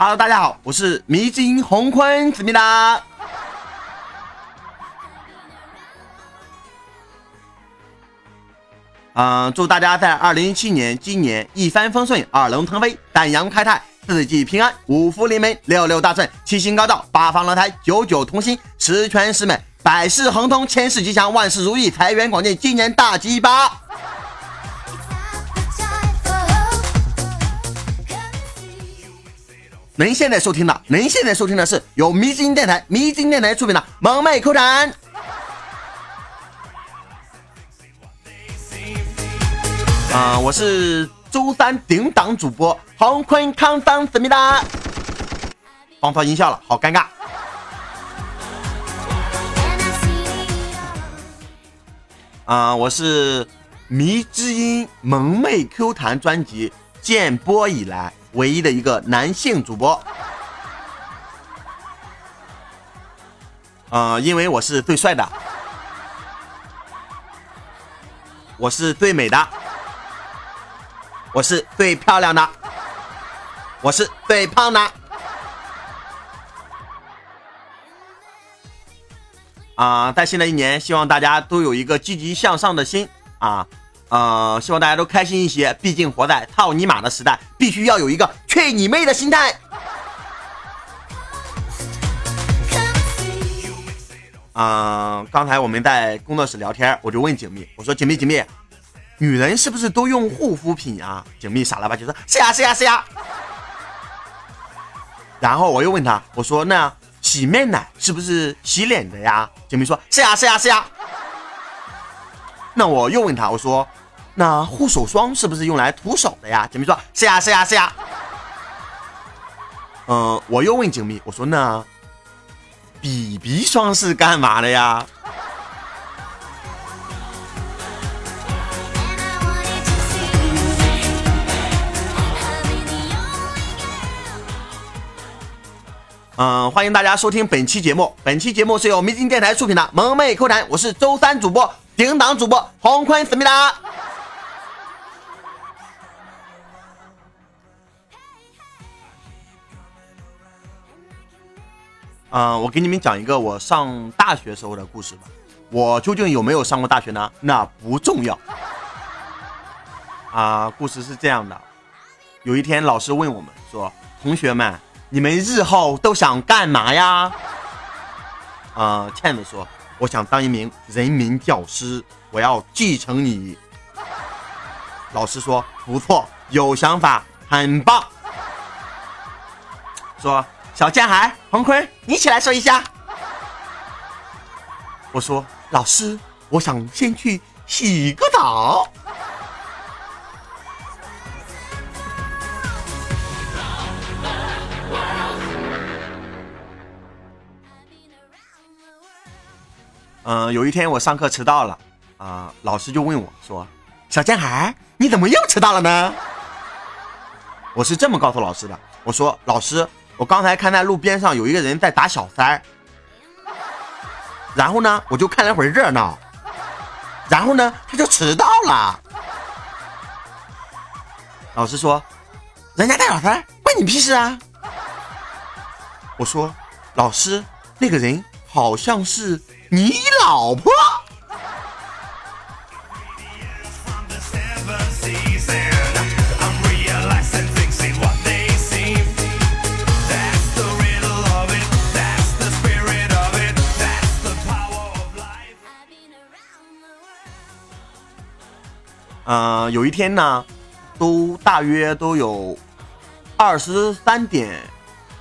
Hello，大家好，我是迷津红坤子密达。嗯，祝大家在二零一七年今年一帆风顺，二龙腾飞，丹阳开泰，四季平安，五福临门，六六大顺，七星高照，八方乐胎，九九同心，十全十美，百事亨通，千事吉祥，万事如意，财源广进，今年大吉吧！您现在收听的，您现在收听的是由迷津电台、迷津电台出品的《萌妹口展》。啊，我是周三顶档主播黄坤康当思密达，放错音效了，好尴尬。啊，我是迷之音萌妹 Q 弹专辑建播以来。唯一的一个男性主播，呃，因为我是最帅的，我是最美的，我是最漂亮的，我是最胖的，啊，在新的一年，希望大家都有一个积极向上的心。啊。呃，希望大家都开心一些，毕竟活在操你妈的时代，必须要有一个去你妹的心态。嗯，刚才我们在工作室聊天，我就问景蜜，我说景蜜景蜜，女人是不是都用护肤品啊？景蜜傻了吧唧说，是呀是呀是呀。然后我又问他，我说那洗面奶是不是洗脸的呀？景蜜说，是呀是呀是呀。那我又问他，我说。那护手霜是不是用来涂手的呀？景蜜说：是呀，是呀，是呀。嗯，我又问景蜜，我说那 BB 霜是干嘛的呀？嗯，欢迎大家收听本期节目。本期节目是由迷津电台出品的《萌妹扣谈》，我是周三主播，顶档主播黄坤思密达。嗯，我给你们讲一个我上大学时候的故事吧。我究竟有没有上过大学呢？那不重要。啊，故事是这样的：有一天，老师问我们说：“同学们，你们日后都想干嘛呀？”啊，倩子说：“我想当一名人民教师，我要继承你。”老师说：“不错，有想法，很棒。”说。小贱孩，黄坤，你起来说一下。我说，老师，我想先去洗个澡。嗯，有一天我上课迟到了，啊，老师就问我说：“小贱孩，你怎么又迟到了呢？”我是这么告诉老师的，我说：“老师。”我刚才看在路边上有一个人在打小三儿，然后呢，我就看了会儿热闹，然后呢，他就迟到了。老师说：“人家打小三关你屁事啊！”我说：“老师，那个人好像是你老婆。”嗯，有一天呢，都大约都有二十三点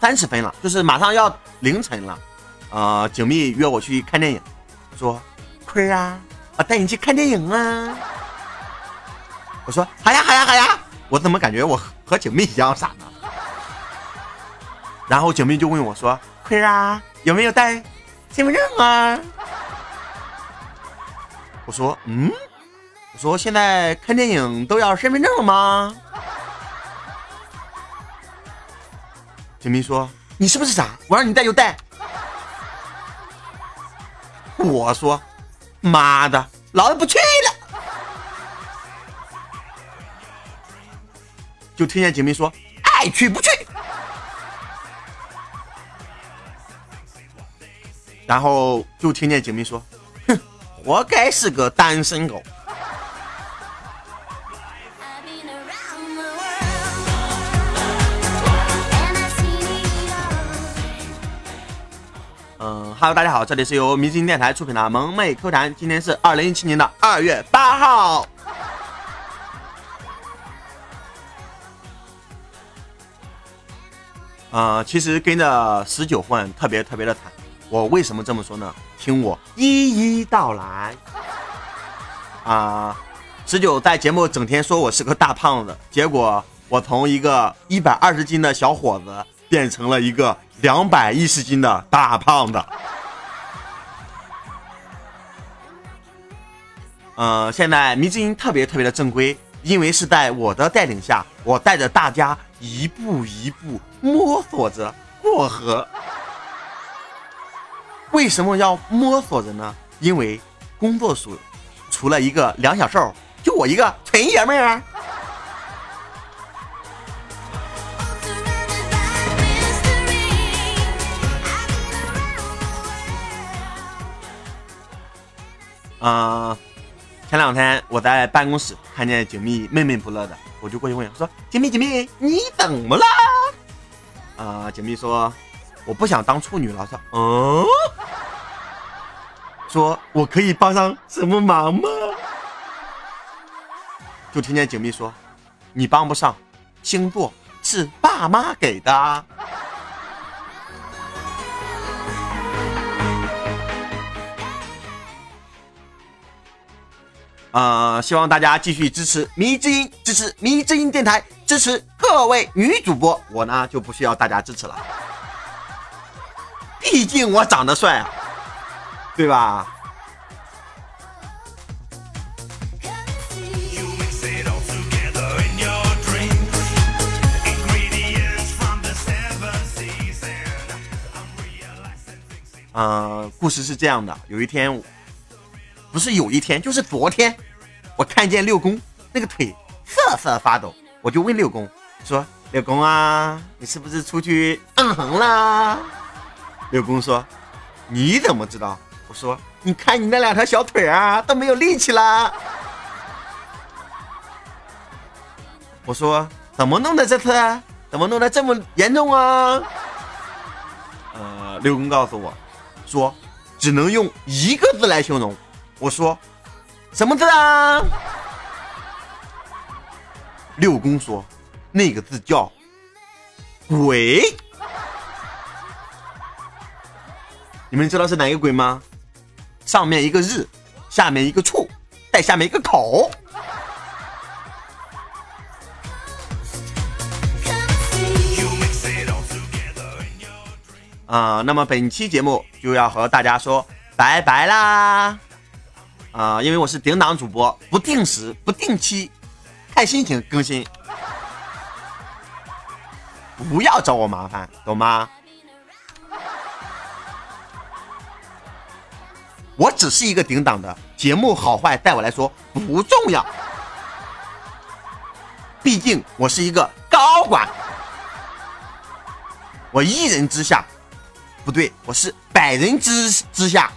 三十分了，就是马上要凌晨了。呃，景蜜约我去看电影，说：“坤儿啊，我带你去看电影啊。”我说：“好呀，好呀，好呀。”我怎么感觉我和景蜜一样傻呢？然后景蜜就问我说：“坤儿啊，有没有带身份证啊？”我说：“嗯。”我说：“现在看电影都要身份证了吗？”景明说：“你是不是傻？我让你带就带。”我说，妈的，老子不去了。就听见警民说，爱去不去。然后就听见警民说，哼，活该是个单身狗。嗯哈喽，大家好，这里是由迷津电台出品的《萌妹 Q 弹》，今天是二零一七年的二月八号。呃，其实跟着十九混特别特别的惨。我为什么这么说呢？听我一一道来。啊，十九在节目整天说我是个大胖子，结果我从一个一百二十斤的小伙子变成了一个两百一十斤的大胖子。呃，现在迷之音特别特别的正规，因为是在我的带领下，我带着大家一步一步。摸索着过河，为什么要摸索着呢？因为工作组除了一个梁小瘦，就我一个纯爷们儿。嗯，前两天我在办公室看见景蜜闷闷不乐的，我就过去问说：“景蜜，景蜜，你怎么了？”啊，锦觅说：“我不想当处女了。”说：“嗯，说我可以帮上什么忙吗？”就听见锦觅说：“你帮不上，星座是爸妈给的。”呃，希望大家继续支持迷之音，支持迷之音电台，支持各位女主播。我呢就不需要大家支持了，毕竟我长得帅啊，对吧？嗯，故事是这样的，有一天。不是有一天，就是昨天，我看见六公那个腿瑟瑟发抖，我就问六公说：“六公啊，你是不是出去嗯哼啦？”六公说：“你怎么知道？”我说：“你看你那两条小腿啊，都没有力气了。”我说：“怎么弄的这次？怎么弄的这么严重啊？”呃，六公告诉我说：“只能用一个字来形容。”我说，什么字啊？六公说，那个字叫鬼。你们知道是哪个鬼吗？上面一个日，下面一个处，再下面一个口。啊，那么本期节目就要和大家说拜拜啦。啊，因为我是顶档主播，不定时、不定期，看心情更新，不要找我麻烦，懂吗？我只是一个顶档的节目好坏，在我来说不重要，毕竟我是一个高管，我一人之下，不对，我是百人之之下。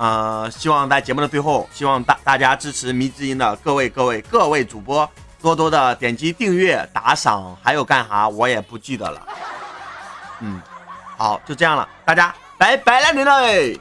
呃，希望在节目的最后，希望大大家支持迷之音的各位各位各位主播，多多的点击订阅、打赏，还有干啥我也不记得了。嗯，好，就这样了，大家拜拜了，您嘞。